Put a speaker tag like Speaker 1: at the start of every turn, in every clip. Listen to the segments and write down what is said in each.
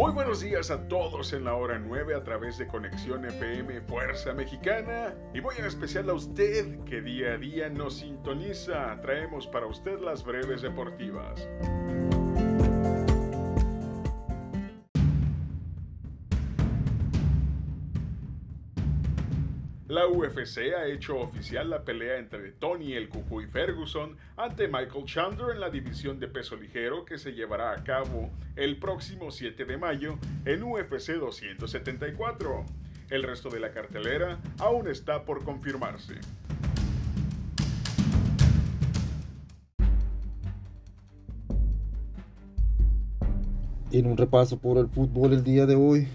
Speaker 1: Muy buenos días a todos en la hora 9 a través de Conexión FM Fuerza Mexicana y muy en especial a usted que día a día nos sintoniza. Traemos para usted las breves deportivas. La UFC ha hecho oficial la pelea entre Tony el Cucuy Ferguson ante Michael Chandler en la división de peso ligero que se llevará a cabo el próximo 7 de mayo en UFC 274. El resto de la cartelera aún está por confirmarse.
Speaker 2: En un repaso por el fútbol el día de hoy,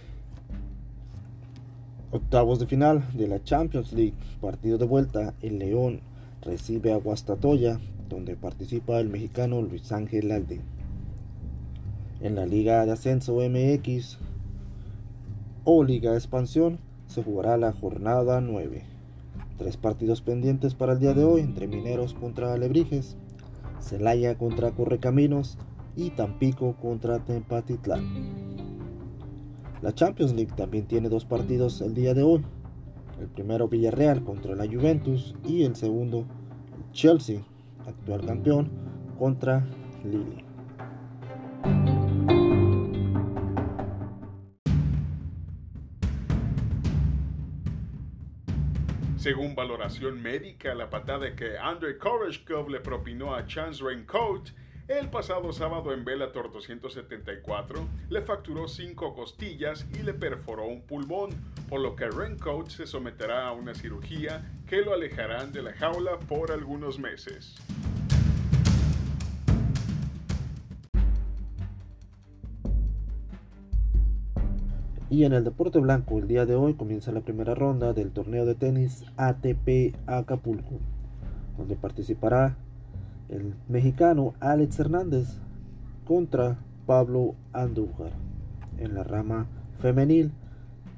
Speaker 2: Octavos de final de la Champions League, partido de vuelta, el León recibe a Guastatoya, donde participa el mexicano Luis Ángel Alde. En la Liga de Ascenso MX o Liga de Expansión se jugará la jornada 9. Tres partidos pendientes para el día de hoy entre Mineros contra Alebrijes, Celaya contra Correcaminos y Tampico contra Tempatitlán. La Champions League también tiene dos partidos el día de hoy. El primero Villarreal contra la Juventus y el segundo Chelsea, actual campeón, contra Lille.
Speaker 1: Según valoración médica, la patada que Andrei Koreshkov le propinó a Chance Raincoat el pasado sábado en Bellator 274 le facturó cinco costillas y le perforó un pulmón, por lo que Rencoat se someterá a una cirugía que lo alejarán de la jaula por algunos meses.
Speaker 2: Y en el deporte blanco, el día de hoy comienza la primera ronda del torneo de tenis ATP Acapulco, donde participará el mexicano Alex Hernández contra Pablo Andújar. En la rama femenil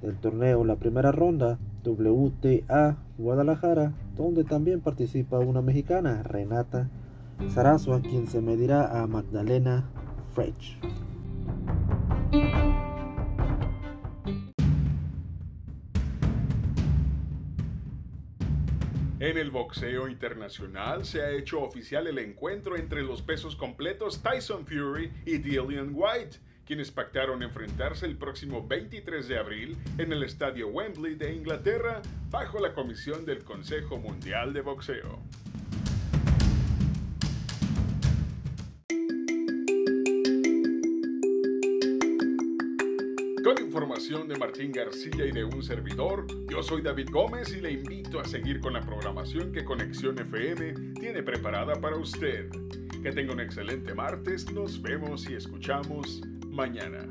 Speaker 2: del torneo, la primera ronda, WTA Guadalajara, donde también participa una mexicana, Renata Sarasua, quien se medirá a Magdalena Frech.
Speaker 1: En el boxeo internacional se ha hecho oficial el encuentro entre los pesos completos Tyson Fury y Dillian White, quienes pactaron enfrentarse el próximo 23 de abril en el Estadio Wembley de Inglaterra bajo la comisión del Consejo Mundial de Boxeo. Con información de Martín García y de un servidor, yo soy David Gómez y le invito a seguir con la programación que Conexión FM tiene preparada para usted. Que tenga un excelente martes, nos vemos y escuchamos mañana.